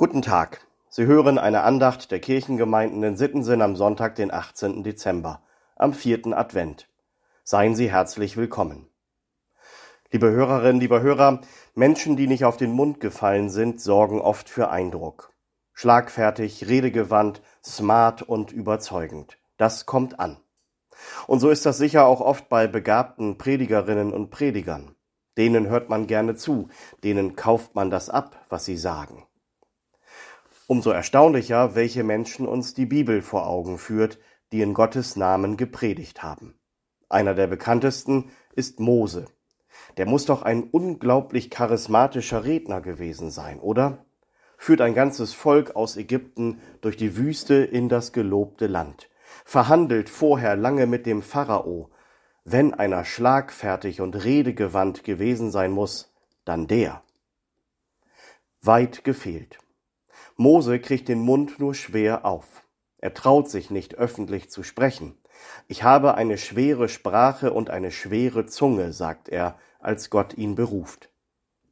Guten Tag. Sie hören eine Andacht der Kirchengemeinden in Sittensen am Sonntag, den 18. Dezember, am vierten Advent. Seien Sie herzlich willkommen. Liebe Hörerinnen, lieber Hörer, Menschen, die nicht auf den Mund gefallen sind, sorgen oft für Eindruck. Schlagfertig, redegewandt, smart und überzeugend. Das kommt an. Und so ist das sicher auch oft bei begabten Predigerinnen und Predigern. Denen hört man gerne zu, denen kauft man das ab, was sie sagen. Umso erstaunlicher, welche Menschen uns die Bibel vor Augen führt, die in Gottes Namen gepredigt haben. Einer der bekanntesten ist Mose. Der muss doch ein unglaublich charismatischer Redner gewesen sein, oder? Führt ein ganzes Volk aus Ägypten durch die Wüste in das gelobte Land, verhandelt vorher lange mit dem Pharao. Wenn einer schlagfertig und redegewandt gewesen sein muss, dann der. Weit gefehlt. Mose kriegt den Mund nur schwer auf. Er traut sich nicht öffentlich zu sprechen. Ich habe eine schwere Sprache und eine schwere Zunge, sagt er, als Gott ihn beruft.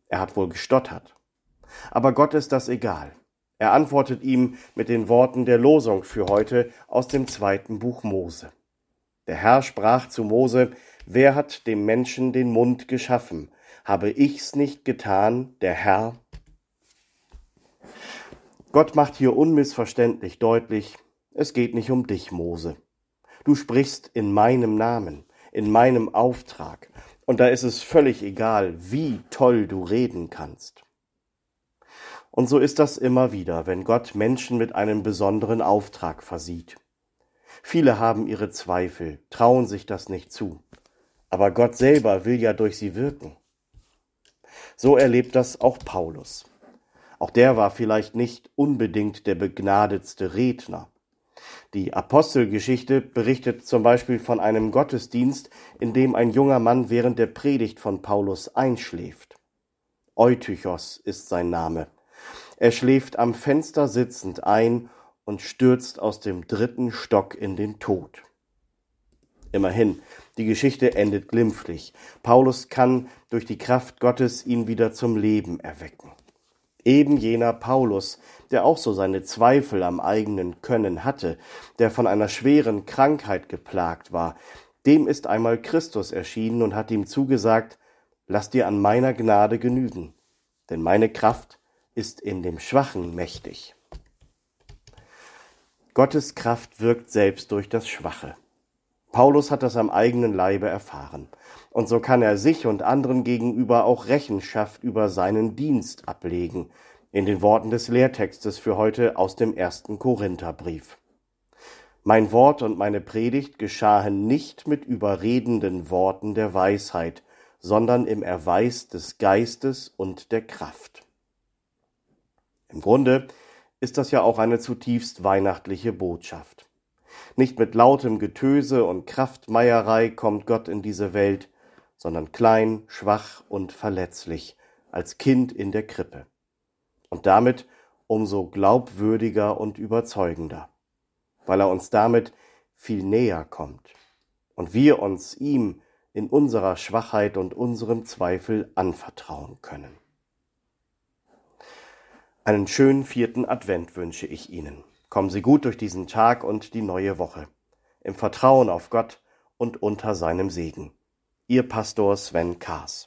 Er hat wohl gestottert. Aber Gott ist das egal. Er antwortet ihm mit den Worten der Losung für heute aus dem zweiten Buch Mose. Der Herr sprach zu Mose, Wer hat dem Menschen den Mund geschaffen? Habe ich's nicht getan, der Herr, Gott macht hier unmissverständlich deutlich, es geht nicht um dich, Mose. Du sprichst in meinem Namen, in meinem Auftrag, und da ist es völlig egal, wie toll du reden kannst. Und so ist das immer wieder, wenn Gott Menschen mit einem besonderen Auftrag versieht. Viele haben ihre Zweifel, trauen sich das nicht zu. Aber Gott selber will ja durch sie wirken. So erlebt das auch Paulus. Auch der war vielleicht nicht unbedingt der begnadetste Redner. Die Apostelgeschichte berichtet zum Beispiel von einem Gottesdienst, in dem ein junger Mann während der Predigt von Paulus einschläft. Eutychos ist sein Name. Er schläft am Fenster sitzend ein und stürzt aus dem dritten Stock in den Tod. Immerhin, die Geschichte endet glimpflich. Paulus kann durch die Kraft Gottes ihn wieder zum Leben erwecken. Eben jener Paulus, der auch so seine Zweifel am eigenen Können hatte, der von einer schweren Krankheit geplagt war, dem ist einmal Christus erschienen und hat ihm zugesagt, lass dir an meiner Gnade genügen, denn meine Kraft ist in dem Schwachen mächtig. Gottes Kraft wirkt selbst durch das Schwache. Paulus hat das am eigenen Leibe erfahren. Und so kann er sich und anderen gegenüber auch Rechenschaft über seinen Dienst ablegen, in den Worten des Lehrtextes für heute aus dem ersten Korintherbrief. Mein Wort und meine Predigt geschahen nicht mit überredenden Worten der Weisheit, sondern im Erweis des Geistes und der Kraft. Im Grunde ist das ja auch eine zutiefst weihnachtliche Botschaft. Nicht mit lautem Getöse und Kraftmeierei kommt Gott in diese Welt, sondern klein, schwach und verletzlich, als Kind in der Krippe. Und damit umso glaubwürdiger und überzeugender, weil er uns damit viel näher kommt und wir uns ihm in unserer Schwachheit und unserem Zweifel anvertrauen können. Einen schönen vierten Advent wünsche ich Ihnen. Kommen Sie gut durch diesen Tag und die neue Woche, im Vertrauen auf Gott und unter seinem Segen. Ihr Pastor Sven Kaas.